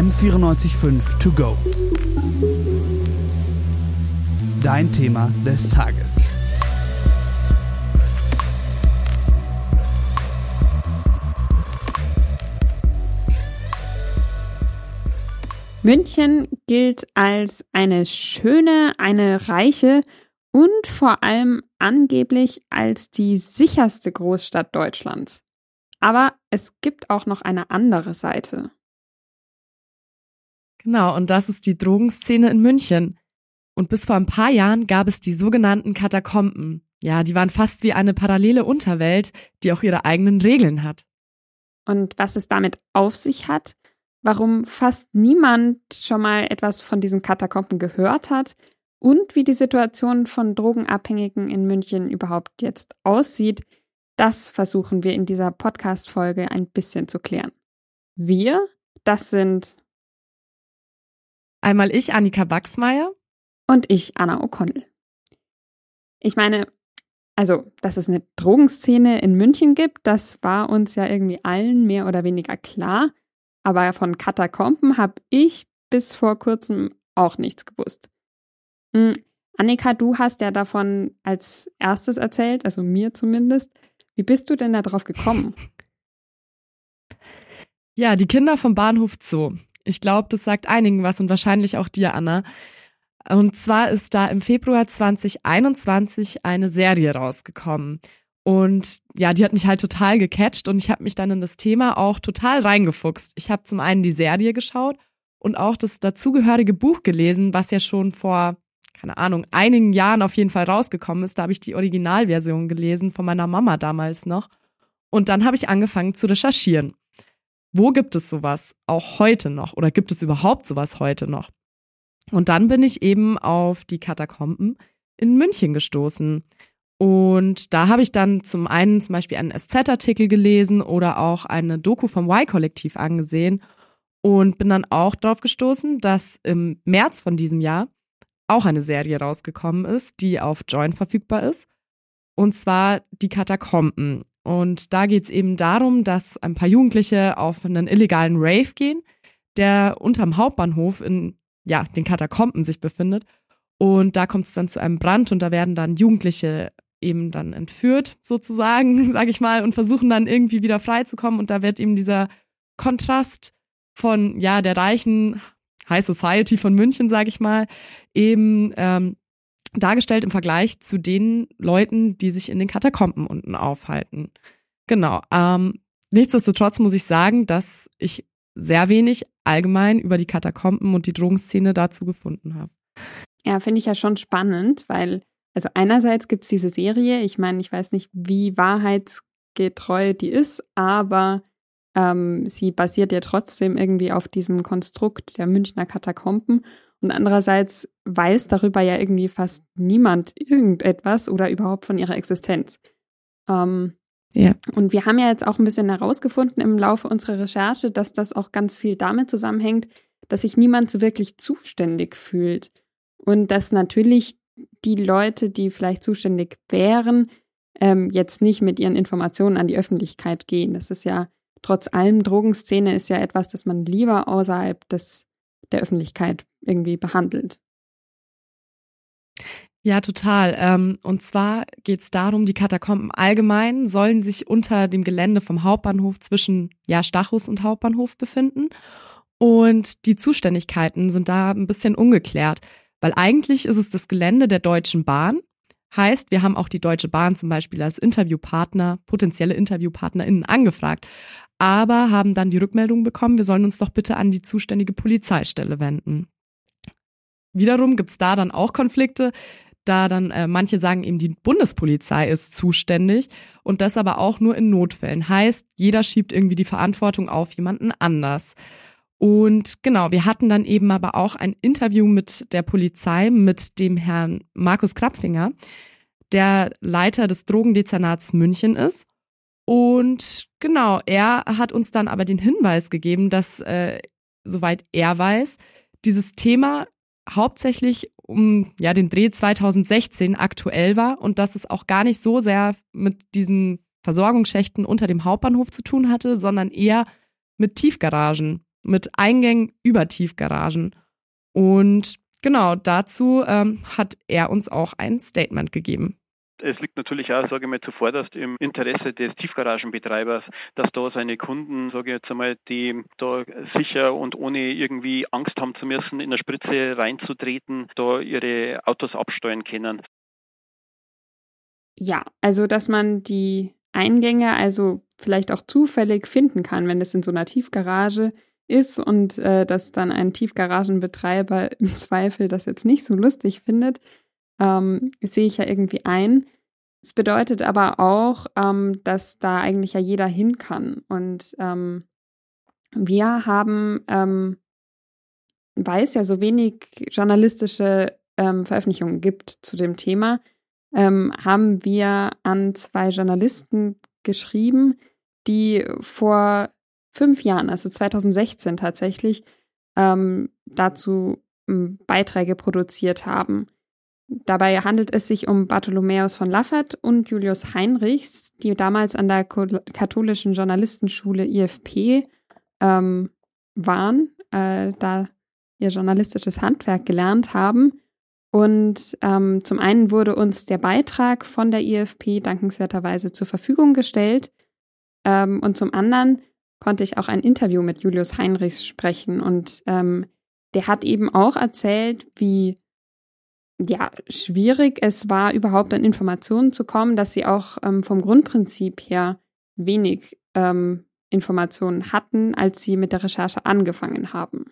M945 To Go. Dein Thema des Tages. München gilt als eine schöne, eine reiche und vor allem angeblich als die sicherste Großstadt Deutschlands. Aber es gibt auch noch eine andere Seite. Genau, und das ist die Drogenszene in München. Und bis vor ein paar Jahren gab es die sogenannten Katakomben. Ja, die waren fast wie eine parallele Unterwelt, die auch ihre eigenen Regeln hat. Und was es damit auf sich hat, warum fast niemand schon mal etwas von diesen Katakomben gehört hat und wie die Situation von Drogenabhängigen in München überhaupt jetzt aussieht, das versuchen wir in dieser Podcast-Folge ein bisschen zu klären. Wir, das sind einmal ich, Annika Wachsmeier. Und ich, Anna O'Connell. Ich meine, also, dass es eine Drogenszene in München gibt, das war uns ja irgendwie allen mehr oder weniger klar. Aber von Katakomben habe ich bis vor kurzem auch nichts gewusst. Hm, Annika, du hast ja davon als erstes erzählt, also mir zumindest. Wie bist du denn da drauf gekommen? Ja, die Kinder vom Bahnhof Zoo. Ich glaube, das sagt einigen was und wahrscheinlich auch dir, Anna. Und zwar ist da im Februar 2021 eine Serie rausgekommen. Und ja, die hat mich halt total gecatcht und ich habe mich dann in das Thema auch total reingefuchst. Ich habe zum einen die Serie geschaut und auch das dazugehörige Buch gelesen, was ja schon vor, keine Ahnung, einigen Jahren auf jeden Fall rausgekommen ist. Da habe ich die Originalversion gelesen von meiner Mama damals noch. Und dann habe ich angefangen zu recherchieren. Wo gibt es sowas auch heute noch oder gibt es überhaupt sowas heute noch? Und dann bin ich eben auf die Katakomben in München gestoßen. Und da habe ich dann zum einen zum Beispiel einen SZ-Artikel gelesen oder auch eine Doku vom Y-Kollektiv angesehen und bin dann auch darauf gestoßen, dass im März von diesem Jahr auch eine Serie rausgekommen ist, die auf Join verfügbar ist. Und zwar die Katakomben. Und da geht es eben darum, dass ein paar Jugendliche auf einen illegalen Rave gehen, der unterm Hauptbahnhof in ja, den Katakomben sich befindet. Und da kommt es dann zu einem Brand und da werden dann Jugendliche eben dann entführt, sozusagen, sage ich mal, und versuchen dann irgendwie wieder freizukommen. Und da wird eben dieser Kontrast von, ja, der reichen High Society von München, sage ich mal, eben ähm, dargestellt im Vergleich zu den Leuten, die sich in den Katakomben unten aufhalten. Genau. Ähm, nichtsdestotrotz muss ich sagen, dass ich sehr wenig allgemein über die Katakomben und die Drogenszene dazu gefunden habe. Ja, finde ich ja schon spannend, weil also einerseits gibt es diese Serie, ich meine, ich weiß nicht, wie wahrheitsgetreu die ist, aber ähm, sie basiert ja trotzdem irgendwie auf diesem Konstrukt der Münchner Katakomben. Und andererseits weiß darüber ja irgendwie fast niemand irgendetwas oder überhaupt von ihrer Existenz. Ähm, ja. Und wir haben ja jetzt auch ein bisschen herausgefunden im Laufe unserer Recherche, dass das auch ganz viel damit zusammenhängt, dass sich niemand so wirklich zuständig fühlt. Und dass natürlich die Leute, die vielleicht zuständig wären, ähm, jetzt nicht mit ihren Informationen an die Öffentlichkeit gehen. Das ist ja trotz allem Drogenszene ist ja etwas, das man lieber außerhalb des, der Öffentlichkeit irgendwie behandelt. Ja, total. Ähm, und zwar geht es darum, die Katakomben allgemein sollen sich unter dem Gelände vom Hauptbahnhof zwischen ja, Stachus und Hauptbahnhof befinden. Und die Zuständigkeiten sind da ein bisschen ungeklärt. Weil eigentlich ist es das Gelände der Deutschen Bahn. Heißt, wir haben auch die Deutsche Bahn zum Beispiel als Interviewpartner, potenzielle InterviewpartnerInnen angefragt, aber haben dann die Rückmeldung bekommen, wir sollen uns doch bitte an die zuständige Polizeistelle wenden. Wiederum gibt's da dann auch Konflikte, da dann äh, manche sagen eben, die Bundespolizei ist zuständig und das aber auch nur in Notfällen. Heißt, jeder schiebt irgendwie die Verantwortung auf jemanden anders. Und genau, wir hatten dann eben aber auch ein Interview mit der Polizei, mit dem Herrn Markus Krapfinger, der Leiter des Drogendezernats München ist. Und genau, er hat uns dann aber den Hinweis gegeben, dass, äh, soweit er weiß, dieses Thema hauptsächlich um ja den Dreh 2016 aktuell war und dass es auch gar nicht so sehr mit diesen Versorgungsschächten unter dem Hauptbahnhof zu tun hatte, sondern eher mit Tiefgaragen mit Eingängen über Tiefgaragen. Und genau dazu ähm, hat er uns auch ein Statement gegeben. Es liegt natürlich auch, sage ich mal, zuvorderst im Interesse des Tiefgaragenbetreibers, dass da seine Kunden, sage ich jetzt einmal, die da sicher und ohne irgendwie Angst haben zu müssen, in der Spritze reinzutreten, da ihre Autos absteuern können. Ja, also dass man die Eingänge also vielleicht auch zufällig finden kann, wenn das in so einer Tiefgarage ist und äh, dass dann ein Tiefgaragenbetreiber im Zweifel das jetzt nicht so lustig findet, ähm, sehe ich ja irgendwie ein. Es bedeutet aber auch, ähm, dass da eigentlich ja jeder hin kann. Und ähm, wir haben, ähm, weil es ja so wenig journalistische ähm, Veröffentlichungen gibt zu dem Thema, ähm, haben wir an zwei Journalisten geschrieben, die vor fünf Jahren, also 2016 tatsächlich, dazu Beiträge produziert haben. Dabei handelt es sich um Bartholomäus von Laffert und Julius Heinrichs, die damals an der katholischen Journalistenschule IFP ähm, waren, äh, da ihr journalistisches Handwerk gelernt haben. Und ähm, zum einen wurde uns der Beitrag von der IFP dankenswerterweise zur Verfügung gestellt. Ähm, und zum anderen konnte ich auch ein Interview mit Julius Heinrichs sprechen. Und ähm, der hat eben auch erzählt, wie ja, schwierig es war, überhaupt an Informationen zu kommen, dass sie auch ähm, vom Grundprinzip her wenig ähm, Informationen hatten, als sie mit der Recherche angefangen haben.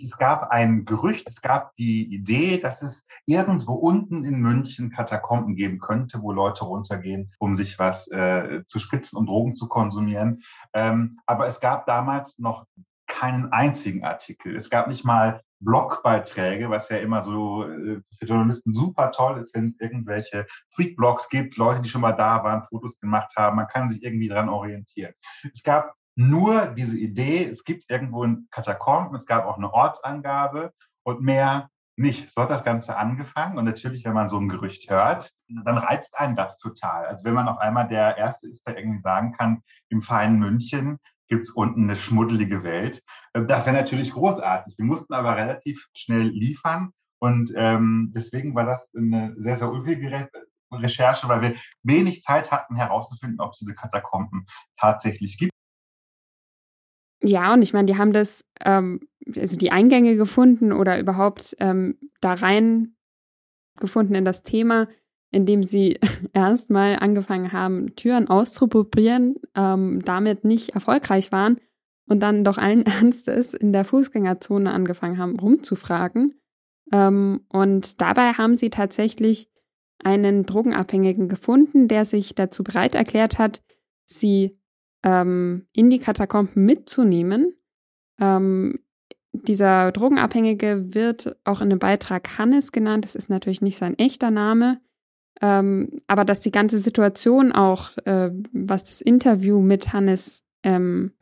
Es gab ein Gerücht, es gab die Idee, dass es irgendwo unten in München Katakomben geben könnte, wo Leute runtergehen, um sich was äh, zu spritzen und Drogen zu konsumieren. Ähm, aber es gab damals noch keinen einzigen Artikel. Es gab nicht mal Blogbeiträge, was ja immer so äh, für Journalisten super toll ist, wenn es irgendwelche Freak-Blogs gibt, Leute, die schon mal da waren, Fotos gemacht haben. Man kann sich irgendwie dran orientieren. Es gab nur diese Idee, es gibt irgendwo ein Katakomben, es gab auch eine Ortsangabe und mehr nicht. So hat das Ganze angefangen. Und natürlich, wenn man so ein Gerücht hört, dann reizt einen das total. Also wenn man auf einmal der Erste ist, der irgendwie sagen kann, im feinen München gibt's unten eine schmuddelige Welt. Äh, das wäre natürlich großartig. Wir mussten aber relativ schnell liefern. Und ähm, deswegen war das eine sehr, sehr ulkige Recherche, weil wir wenig Zeit hatten herauszufinden, ob es diese Katakomben tatsächlich gibt. Ja, und ich meine, die haben das, ähm, also die Eingänge gefunden oder überhaupt ähm, da rein gefunden in das Thema, indem sie erstmal angefangen haben, Türen auszuprobieren, ähm, damit nicht erfolgreich waren und dann doch allen Ernstes in der Fußgängerzone angefangen haben, rumzufragen. Ähm, und dabei haben sie tatsächlich einen Drogenabhängigen gefunden, der sich dazu bereit erklärt hat, sie ähm, in die Katakomben mitzunehmen. Ähm, dieser Drogenabhängige wird auch in dem Beitrag Hannes genannt. Das ist natürlich nicht sein echter Name. Ähm, aber dass die ganze Situation auch, äh, was das Interview mit Hannes ähm,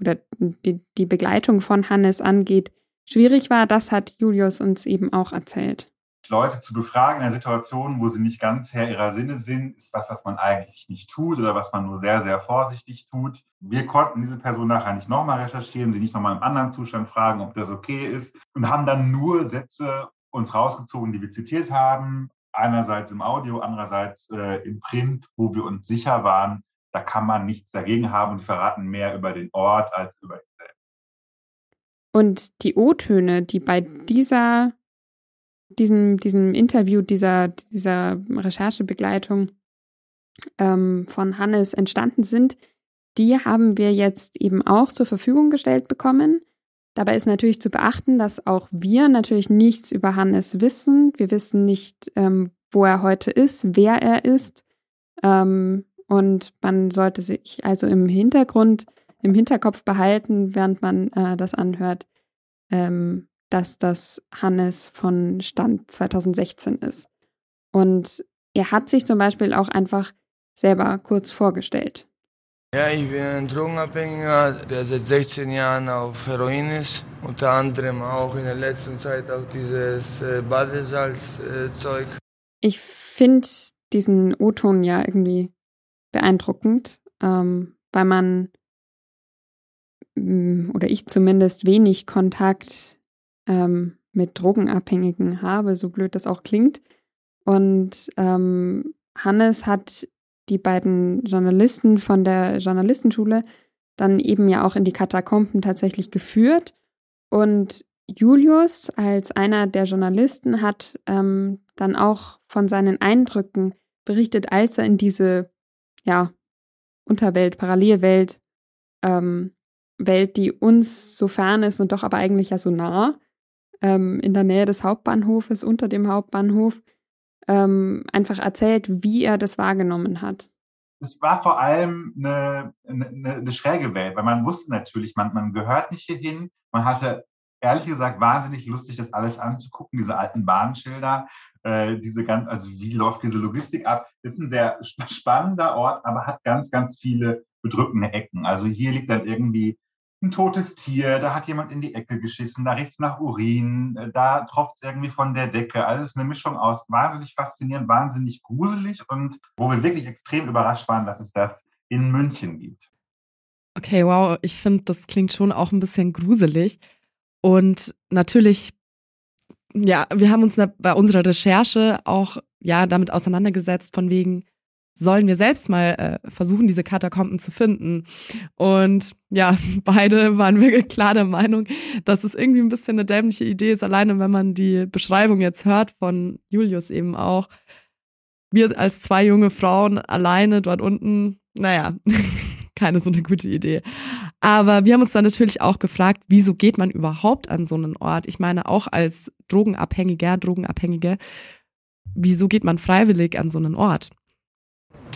oder die, die Begleitung von Hannes angeht, schwierig war, das hat Julius uns eben auch erzählt. Leute zu befragen in einer Situation, wo sie nicht ganz Herr ihrer Sinne sind, ist was, was man eigentlich nicht tut oder was man nur sehr, sehr vorsichtig tut. Wir konnten diese Person nachher nicht nochmal recherchieren, sie nicht nochmal im anderen Zustand fragen, ob das okay ist und haben dann nur Sätze uns rausgezogen, die wir zitiert haben. Einerseits im Audio, andererseits äh, im Print, wo wir uns sicher waren, da kann man nichts dagegen haben und verraten mehr über den Ort als über ihn selbst. Und die O-Töne, die bei dieser diesem, diesem Interview, dieser, dieser Recherchebegleitung ähm, von Hannes entstanden sind, die haben wir jetzt eben auch zur Verfügung gestellt bekommen. Dabei ist natürlich zu beachten, dass auch wir natürlich nichts über Hannes wissen. Wir wissen nicht, ähm, wo er heute ist, wer er ist. Ähm, und man sollte sich also im Hintergrund, im Hinterkopf behalten, während man äh, das anhört, ähm, dass das Hannes von Stand 2016 ist. Und er hat sich zum Beispiel auch einfach selber kurz vorgestellt. Ja, ich bin ein Drogenabhängiger, der seit 16 Jahren auf Heroin ist. Unter anderem auch in der letzten Zeit auf dieses äh, Badesalzzeug. ich finde diesen O-Ton ja irgendwie beeindruckend, ähm, weil man mm, oder ich zumindest wenig Kontakt ähm, mit Drogenabhängigen habe, so blöd das auch klingt. Und ähm, Hannes hat die beiden Journalisten von der Journalistenschule dann eben ja auch in die Katakomben tatsächlich geführt. Und Julius als einer der Journalisten hat ähm, dann auch von seinen Eindrücken berichtet, als er in diese ja, Unterwelt, Parallelwelt, ähm, Welt, die uns so fern ist und doch aber eigentlich ja so nah, ähm, in der Nähe des Hauptbahnhofes, unter dem Hauptbahnhof, ähm, einfach erzählt, wie er das wahrgenommen hat. Es war vor allem eine, eine, eine schräge Welt, weil man wusste natürlich, man, man gehört nicht hierhin. Man hatte ehrlich gesagt wahnsinnig lustig, das alles anzugucken, diese alten Bahnschilder, äh, diese ganz, also wie läuft diese Logistik ab? Ist ein sehr spannender Ort, aber hat ganz, ganz viele bedrückende Ecken. Also hier liegt dann irgendwie ein totes Tier, da hat jemand in die Ecke geschissen, da riecht es nach Urin, äh, da tropft es irgendwie von der Decke. Also es ist eine Mischung aus wahnsinnig faszinierend, wahnsinnig gruselig und wo wir wirklich extrem überrascht waren, dass es das in München gibt. Okay, wow, ich finde, das klingt schon auch ein bisschen gruselig. Und natürlich, ja, wir haben uns bei unserer Recherche auch ja damit auseinandergesetzt, von wegen, sollen wir selbst mal äh, versuchen, diese Katakomben zu finden. Und ja, beide waren wirklich klar der Meinung, dass es irgendwie ein bisschen eine dämliche Idee ist, alleine wenn man die Beschreibung jetzt hört von Julius eben auch. Wir als zwei junge Frauen alleine dort unten, naja, keine so eine gute Idee. Aber wir haben uns dann natürlich auch gefragt, wieso geht man überhaupt an so einen Ort? Ich meine, auch als Drogenabhängiger, Drogenabhängige, wieso geht man freiwillig an so einen Ort?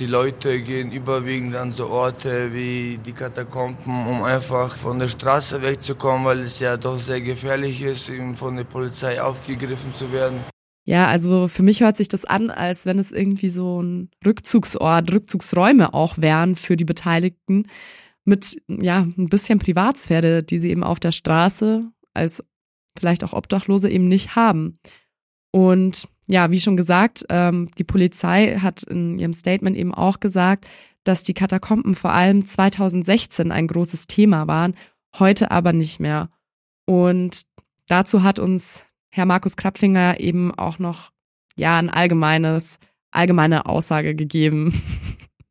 Die Leute gehen überwiegend an so Orte wie die Katakomben, um einfach von der Straße wegzukommen, weil es ja doch sehr gefährlich ist, von der Polizei aufgegriffen zu werden. Ja, also für mich hört sich das an, als wenn es irgendwie so ein Rückzugsort, Rückzugsräume auch wären für die Beteiligten mit ja ein bisschen Privatsphäre, die sie eben auf der Straße als vielleicht auch Obdachlose eben nicht haben. Und ja, wie schon gesagt, ähm, die Polizei hat in ihrem Statement eben auch gesagt, dass die Katakomben vor allem 2016 ein großes Thema waren, heute aber nicht mehr. Und dazu hat uns Herr Markus Krapfinger eben auch noch ja ein allgemeines, allgemeine Aussage gegeben.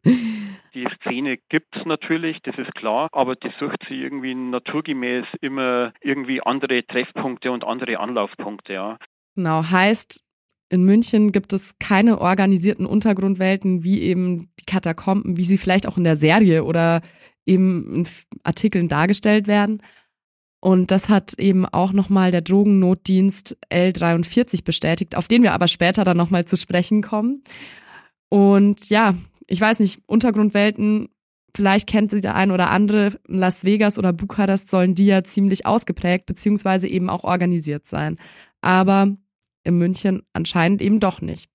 Die Szene gibt es natürlich, das ist klar, aber die sucht sie irgendwie naturgemäß immer irgendwie andere Treffpunkte und andere Anlaufpunkte, ja. Genau, heißt, in München gibt es keine organisierten Untergrundwelten wie eben die Katakomben, wie sie vielleicht auch in der Serie oder eben in Artikeln dargestellt werden. Und das hat eben auch nochmal der Drogennotdienst L43 bestätigt, auf den wir aber später dann nochmal zu sprechen kommen. Und ja, ich weiß nicht, Untergrundwelten, vielleicht kennt sie der ein oder andere, Las Vegas oder Bukarest sollen die ja ziemlich ausgeprägt beziehungsweise eben auch organisiert sein. Aber in München anscheinend eben doch nicht.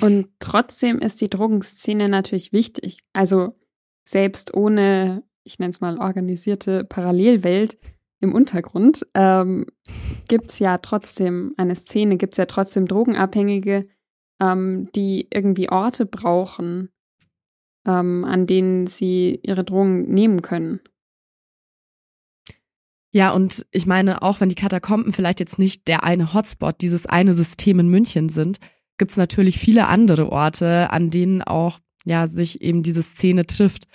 Und trotzdem ist die Drogenszene natürlich wichtig. Also selbst ohne, ich nenne es mal, organisierte Parallelwelt im Untergrund, ähm, gibt es ja trotzdem eine Szene, gibt es ja trotzdem Drogenabhängige, ähm, die irgendwie Orte brauchen, ähm, an denen sie ihre Drogen nehmen können. Ja, und ich meine, auch wenn die Katakomben vielleicht jetzt nicht der eine Hotspot, dieses eine System in München sind, gibt es natürlich viele andere Orte, an denen auch ja sich eben diese Szene trifft.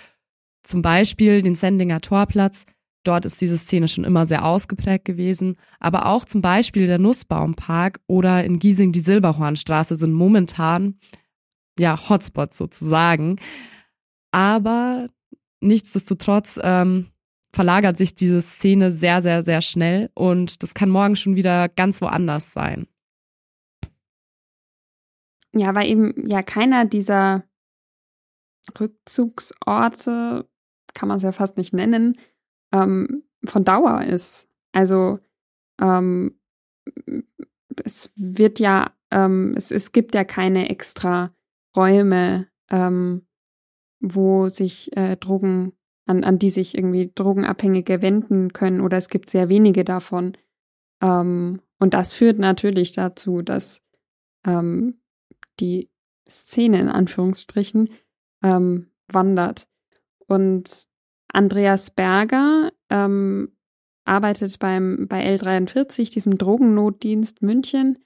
Zum Beispiel den Sendinger Torplatz. Dort ist diese Szene schon immer sehr ausgeprägt gewesen. Aber auch zum Beispiel der Nussbaumpark oder in Giesing die Silberhornstraße sind momentan ja Hotspots sozusagen. Aber nichtsdestotrotz ähm, verlagert sich diese Szene sehr, sehr, sehr schnell und das kann morgen schon wieder ganz woanders sein. Ja, weil eben ja keiner dieser Rückzugsorte, kann man es ja fast nicht nennen, ähm, von Dauer ist. Also ähm, es wird ja, ähm, es, es gibt ja keine extra Räume, ähm, wo sich äh, Drogen an, an die sich irgendwie Drogenabhängige wenden können oder es gibt sehr wenige davon. Ähm, und das führt natürlich dazu, dass ähm, die Szene in Anführungsstrichen ähm, wandert. Und Andreas Berger ähm, arbeitet beim, bei L43, diesem Drogennotdienst München.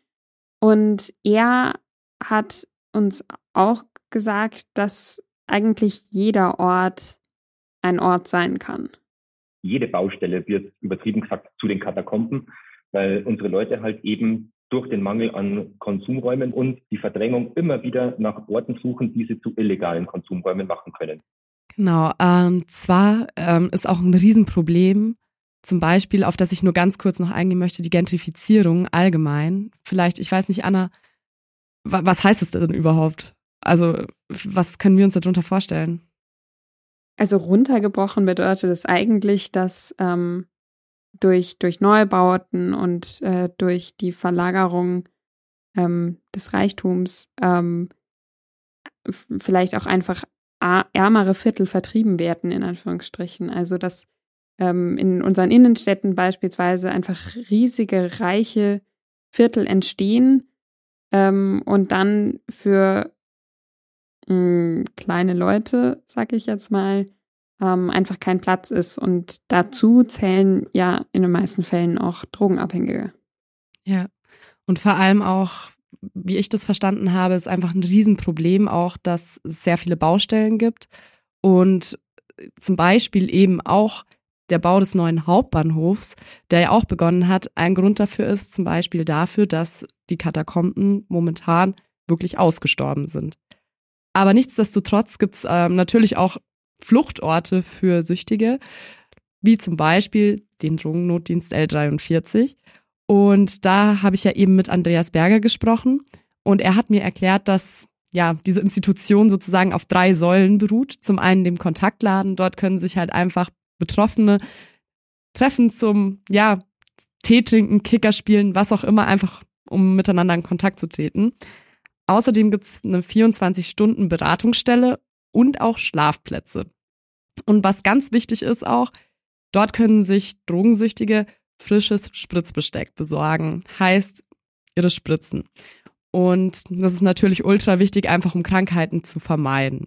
Und er hat uns auch gesagt, dass eigentlich jeder Ort ein Ort sein kann. Jede Baustelle wird übertrieben gesagt zu den Katakomben, weil unsere Leute halt eben durch den Mangel an Konsumräumen und die Verdrängung immer wieder nach Orten suchen, die sie zu illegalen Konsumräumen machen können. Genau, ähm, zwar ähm, ist auch ein Riesenproblem, zum Beispiel, auf das ich nur ganz kurz noch eingehen möchte, die Gentrifizierung allgemein. Vielleicht, ich weiß nicht, Anna, was heißt es denn überhaupt? Also, was können wir uns darunter vorstellen? Also runtergebrochen bedeutet es eigentlich, dass ähm, durch, durch Neubauten und äh, durch die Verlagerung ähm, des Reichtums ähm, vielleicht auch einfach ärmere Viertel vertrieben werden, in Anführungsstrichen. Also dass ähm, in unseren Innenstädten beispielsweise einfach riesige, reiche Viertel entstehen ähm, und dann für mh, hm, kleine Leute, sag ich jetzt mal, ähm, einfach kein Platz ist. Und dazu zählen ja in den meisten Fällen auch Drogenabhängige. Ja. Und vor allem auch, wie ich das verstanden habe, ist einfach ein Riesenproblem auch, dass es sehr viele Baustellen gibt und zum Beispiel eben auch der Bau des neuen Hauptbahnhofs, der ja auch begonnen hat, ein Grund dafür ist zum Beispiel dafür, dass die Katakomben momentan wirklich ausgestorben sind. Aber nichtsdestotrotz gibt es ähm, natürlich auch Fluchtorte für Süchtige, wie zum Beispiel den Drogennotdienst L43. Und da habe ich ja eben mit Andreas Berger gesprochen und er hat mir erklärt, dass ja, diese Institution sozusagen auf drei Säulen beruht. Zum einen dem Kontaktladen. Dort können sich halt einfach Betroffene treffen zum, ja, Tee trinken, Kicker spielen, was auch immer, einfach um miteinander in Kontakt zu treten. Außerdem gibt es eine 24-Stunden-Beratungsstelle und auch Schlafplätze. Und was ganz wichtig ist auch, dort können sich Drogensüchtige frisches Spritzbesteck besorgen. Heißt, ihre Spritzen. Und das ist natürlich ultra wichtig, einfach um Krankheiten zu vermeiden.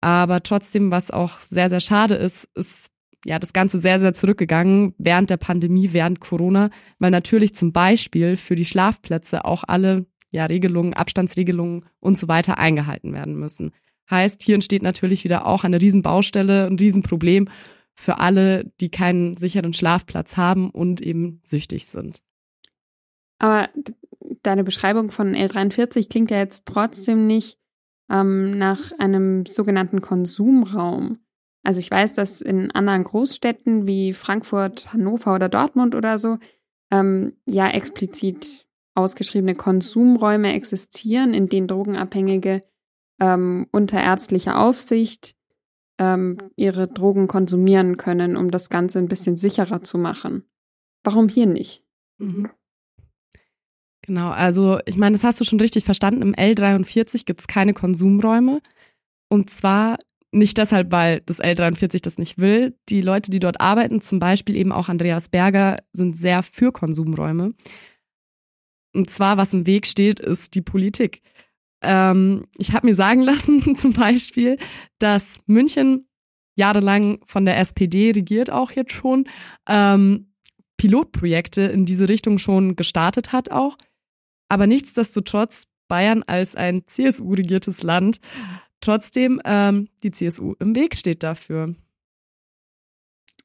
Aber trotzdem, was auch sehr, sehr schade ist, ist ja das Ganze sehr, sehr zurückgegangen während der Pandemie, während Corona, weil natürlich zum Beispiel für die Schlafplätze auch alle ja, Regelungen, Abstandsregelungen und so weiter eingehalten werden müssen. Heißt, hier entsteht natürlich wieder auch eine Riesenbaustelle, ein Riesenproblem für alle, die keinen sicheren Schlafplatz haben und eben süchtig sind. Aber deine Beschreibung von L43 klingt ja jetzt trotzdem nicht ähm, nach einem sogenannten Konsumraum. Also ich weiß, dass in anderen Großstädten wie Frankfurt, Hannover oder Dortmund oder so ähm, ja explizit ausgeschriebene Konsumräume existieren, in denen Drogenabhängige ähm, unter ärztlicher Aufsicht ähm, ihre Drogen konsumieren können, um das Ganze ein bisschen sicherer zu machen. Warum hier nicht? Mhm. Genau, also ich meine, das hast du schon richtig verstanden. Im L43 gibt es keine Konsumräume. Und zwar nicht deshalb, weil das L43 das nicht will. Die Leute, die dort arbeiten, zum Beispiel eben auch Andreas Berger, sind sehr für Konsumräume. Und zwar, was im Weg steht, ist die Politik. Ähm, ich habe mir sagen lassen, zum Beispiel, dass München jahrelang von der SPD regiert auch jetzt schon, ähm, Pilotprojekte in diese Richtung schon gestartet hat auch. Aber nichtsdestotrotz Bayern als ein CSU-regiertes Land trotzdem ähm, die CSU im Weg steht dafür.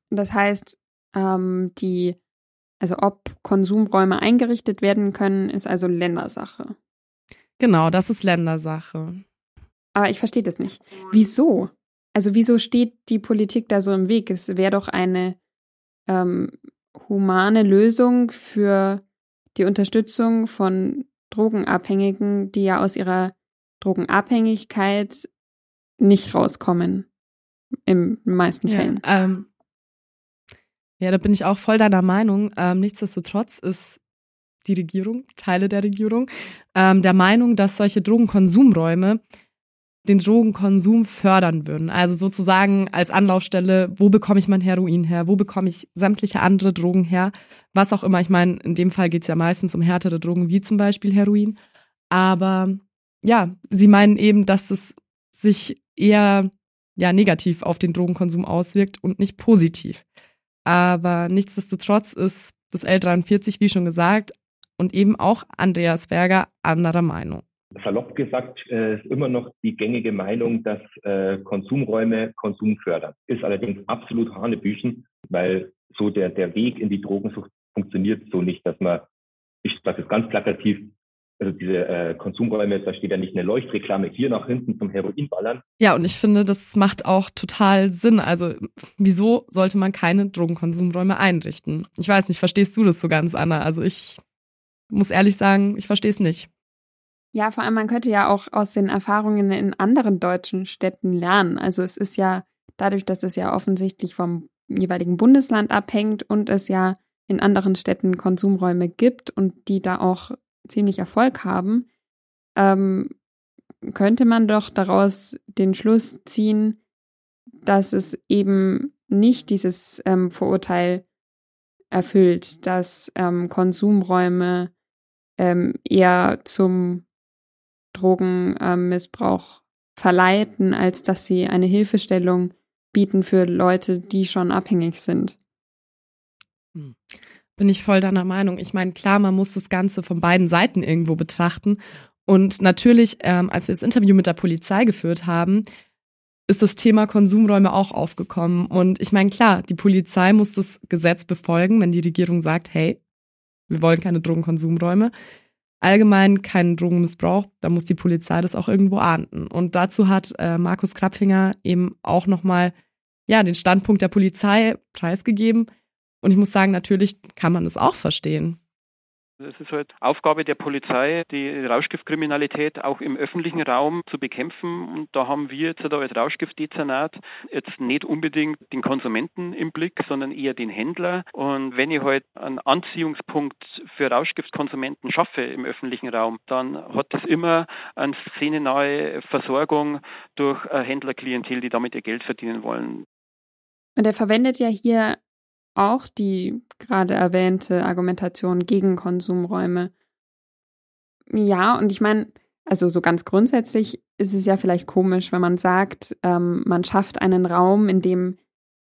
Das heißt, ähm, die, also ob Konsumräume eingerichtet werden können, ist also Ländersache. Genau, das ist Ländersache. Aber ich verstehe das nicht. Wieso? Also wieso steht die Politik da so im Weg? Es wäre doch eine ähm, humane Lösung für die Unterstützung von Drogenabhängigen, die ja aus ihrer Drogenabhängigkeit nicht rauskommen. Im meisten ja, Fällen. Ähm, ja, da bin ich auch voll deiner Meinung. Ähm, nichtsdestotrotz ist die Regierung, Teile der Regierung, ähm, der Meinung, dass solche Drogenkonsumräume den Drogenkonsum fördern würden. Also sozusagen als Anlaufstelle, wo bekomme ich mein Heroin her, wo bekomme ich sämtliche andere Drogen her, was auch immer. Ich meine, in dem Fall geht es ja meistens um härtere Drogen, wie zum Beispiel Heroin. Aber ja, sie meinen eben, dass es sich eher ja negativ auf den Drogenkonsum auswirkt und nicht positiv. Aber nichtsdestotrotz ist das L43, wie schon gesagt, und eben auch Andreas Berger anderer Meinung. Salopp gesagt äh, ist immer noch die gängige Meinung, dass äh, Konsumräume Konsum fördern. Ist allerdings absolut Hanebüchen, weil so der, der Weg in die Drogensucht funktioniert so nicht, dass man, ich sage es ganz plakativ, also diese äh, Konsumräume, da steht ja nicht eine Leuchtreklame hier nach hinten zum Heroinballern. Ja, und ich finde, das macht auch total Sinn. Also wieso sollte man keine Drogenkonsumräume einrichten? Ich weiß nicht, verstehst du das so ganz, Anna? Also ich muss ehrlich sagen, ich verstehe es nicht. Ja, vor allem, man könnte ja auch aus den Erfahrungen in anderen deutschen Städten lernen. Also es ist ja dadurch, dass es ja offensichtlich vom jeweiligen Bundesland abhängt und es ja in anderen Städten Konsumräume gibt und die da auch ziemlich Erfolg haben, ähm, könnte man doch daraus den Schluss ziehen, dass es eben nicht dieses ähm, Vorurteil erfüllt, dass ähm, Konsumräume ähm, eher zum Drogenmissbrauch verleiten, als dass sie eine Hilfestellung bieten für Leute, die schon abhängig sind. Hm. Bin ich voll deiner Meinung. Ich meine, klar, man muss das Ganze von beiden Seiten irgendwo betrachten. Und natürlich, ähm, als wir das Interview mit der Polizei geführt haben, ist das Thema Konsumräume auch aufgekommen. Und ich meine, klar, die Polizei muss das Gesetz befolgen, wenn die Regierung sagt, hey, wir wollen keine Drogenkonsumräume allgemein keinen Drogenmissbrauch, da muss die Polizei das auch irgendwo ahnden. Und dazu hat äh, Markus Krapfinger eben auch nochmal ja, den Standpunkt der Polizei preisgegeben. Und ich muss sagen, natürlich kann man das auch verstehen. Es ist halt Aufgabe der Polizei, die Rauschgiftkriminalität auch im öffentlichen Raum zu bekämpfen. Und da haben wir jetzt als Rauschgiftdezernat jetzt nicht unbedingt den Konsumenten im Blick, sondern eher den Händler. Und wenn ich halt einen Anziehungspunkt für Rauschgiftkonsumenten schaffe im öffentlichen Raum, dann hat das immer eine szenenahe Versorgung durch Händlerklientel, die damit ihr Geld verdienen wollen. Und er verwendet ja hier auch die gerade erwähnte Argumentation gegen Konsumräume. Ja, und ich meine, also so ganz grundsätzlich ist es ja vielleicht komisch, wenn man sagt, ähm, man schafft einen Raum, in dem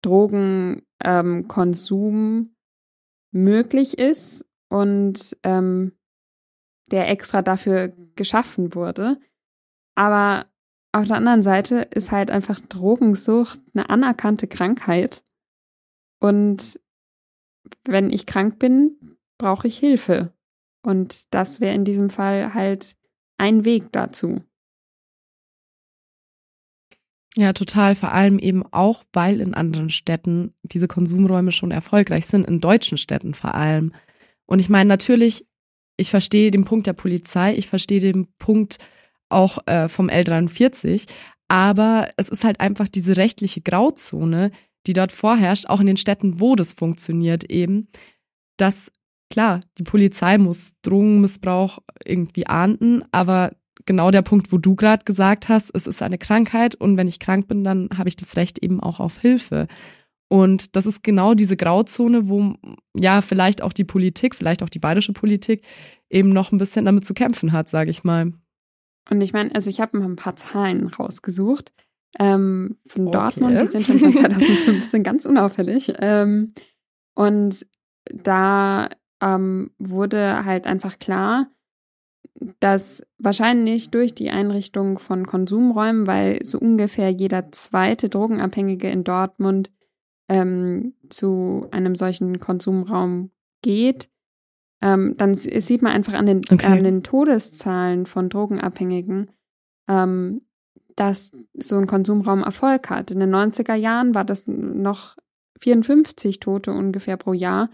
Drogenkonsum ähm, möglich ist und ähm, der extra dafür geschaffen wurde. Aber auf der anderen Seite ist halt einfach Drogensucht eine anerkannte Krankheit. Und wenn ich krank bin, brauche ich Hilfe. Und das wäre in diesem Fall halt ein Weg dazu. Ja, total. Vor allem eben auch, weil in anderen Städten diese Konsumräume schon erfolgreich sind, in deutschen Städten vor allem. Und ich meine, natürlich, ich verstehe den Punkt der Polizei, ich verstehe den Punkt auch äh, vom L43, aber es ist halt einfach diese rechtliche Grauzone, die dort vorherrscht, auch in den Städten, wo das funktioniert eben, dass klar, die Polizei muss Drogenmissbrauch irgendwie ahnden, aber genau der Punkt, wo du gerade gesagt hast, es ist eine Krankheit und wenn ich krank bin, dann habe ich das Recht eben auch auf Hilfe. Und das ist genau diese Grauzone, wo ja vielleicht auch die Politik, vielleicht auch die bayerische Politik eben noch ein bisschen damit zu kämpfen hat, sage ich mal. Und ich meine, also ich habe mal ein paar Zahlen rausgesucht ähm, von okay. Dortmund. Die sind schon von 2015 ganz unauffällig. Ähm, und da ähm, wurde halt einfach klar, dass wahrscheinlich durch die Einrichtung von Konsumräumen, weil so ungefähr jeder zweite Drogenabhängige in Dortmund ähm, zu einem solchen Konsumraum geht, ähm, dann sieht man einfach an den, okay. an den Todeszahlen von Drogenabhängigen, ähm, dass so ein Konsumraum Erfolg hat. In den 90er Jahren war das noch 54 Tote ungefähr pro Jahr.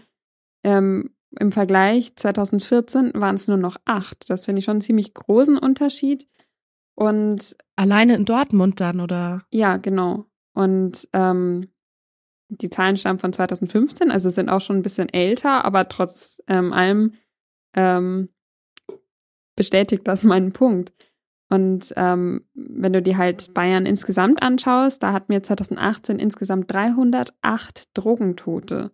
Ähm, Im Vergleich 2014 waren es nur noch acht. Das finde ich schon einen ziemlich großen Unterschied. Und alleine in Dortmund dann, oder? Ja, genau. Und ähm, die Zahlen stammen von 2015, also sind auch schon ein bisschen älter, aber trotz ähm, allem ähm, bestätigt das meinen Punkt. Und ähm, wenn du dir halt Bayern insgesamt anschaust, da hatten wir 2018 insgesamt 308 Drogentote.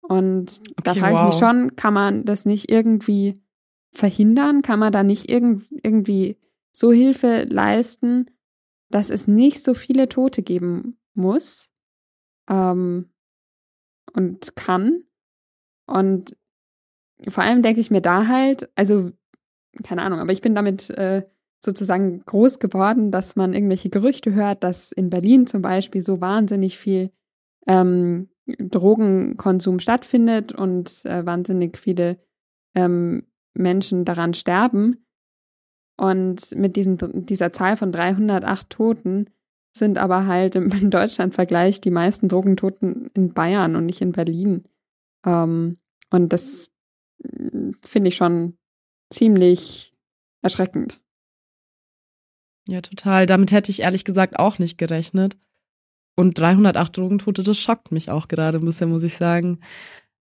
Und okay, da frage wow. ich mich schon, kann man das nicht irgendwie verhindern? Kann man da nicht irg irgendwie so Hilfe leisten, dass es nicht so viele Tote geben muss ähm, und kann. Und vor allem denke ich mir da halt, also keine Ahnung, aber ich bin damit äh, sozusagen groß geworden, dass man irgendwelche Gerüchte hört, dass in Berlin zum Beispiel so wahnsinnig viel ähm, Drogenkonsum stattfindet und äh, wahnsinnig viele ähm, Menschen daran sterben. Und mit diesen, dieser Zahl von 308 Toten sind aber halt im, im Deutschland-Vergleich die meisten Drogentoten in Bayern und nicht in Berlin. Ähm, und das mm, finde ich schon ziemlich erschreckend. Ja, total. Damit hätte ich ehrlich gesagt auch nicht gerechnet. Und 308 Drogentote, das schockt mich auch gerade ein bisschen, muss ich sagen.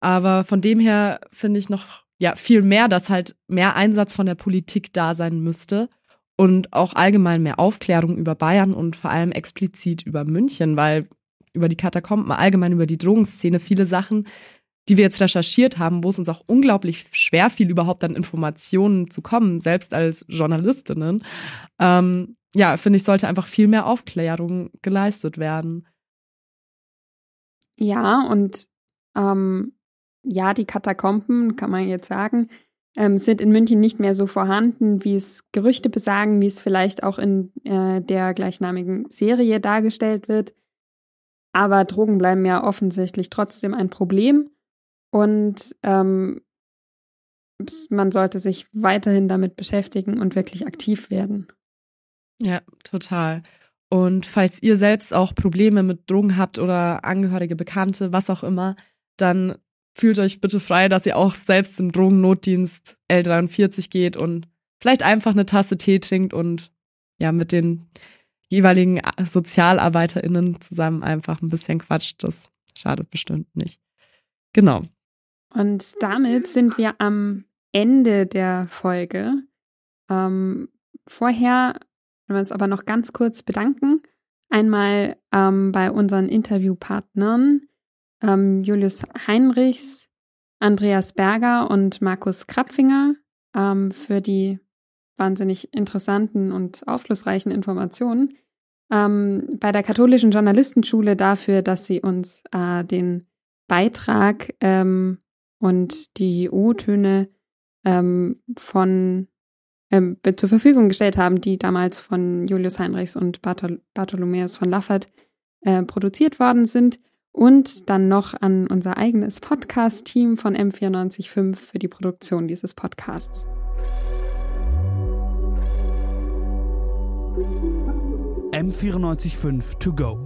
Aber von dem her finde ich noch ja viel mehr, dass halt mehr Einsatz von der Politik da sein müsste und auch allgemein mehr Aufklärung über Bayern und vor allem explizit über München, weil über die Katakomben, allgemein über die Drogenszene viele Sachen, die wir jetzt recherchiert haben, wo es uns auch unglaublich schwer fiel, überhaupt an Informationen zu kommen, selbst als Journalistinnen. Ähm, ja, finde ich, sollte einfach viel mehr Aufklärung geleistet werden. Ja, und ähm, ja, die Katakomben, kann man jetzt sagen, ähm, sind in München nicht mehr so vorhanden, wie es Gerüchte besagen, wie es vielleicht auch in äh, der gleichnamigen Serie dargestellt wird. Aber Drogen bleiben ja offensichtlich trotzdem ein Problem. Und ähm, man sollte sich weiterhin damit beschäftigen und wirklich aktiv werden. Ja, total. Und falls ihr selbst auch Probleme mit Drogen habt oder Angehörige, Bekannte, was auch immer, dann fühlt euch bitte frei, dass ihr auch selbst im Drogennotdienst L43 geht und vielleicht einfach eine Tasse Tee trinkt und ja, mit den jeweiligen SozialarbeiterInnen zusammen einfach ein bisschen quatscht. Das schadet bestimmt nicht. Genau. Und damit sind wir am Ende der Folge. Ähm, vorher wollen wir uns aber noch ganz kurz bedanken. Einmal ähm, bei unseren Interviewpartnern ähm, Julius Heinrichs, Andreas Berger und Markus Krapfinger ähm, für die wahnsinnig interessanten und aufschlussreichen Informationen. Ähm, bei der katholischen Journalistenschule dafür, dass sie uns äh, den Beitrag ähm, und die O-Töne ähm, von ähm, zur Verfügung gestellt haben, die damals von Julius Heinrichs und Barthol Bartholomäus von Laffert äh, produziert worden sind. Und dann noch an unser eigenes Podcast-Team von M945 für die Produktion dieses Podcasts. M945 to go.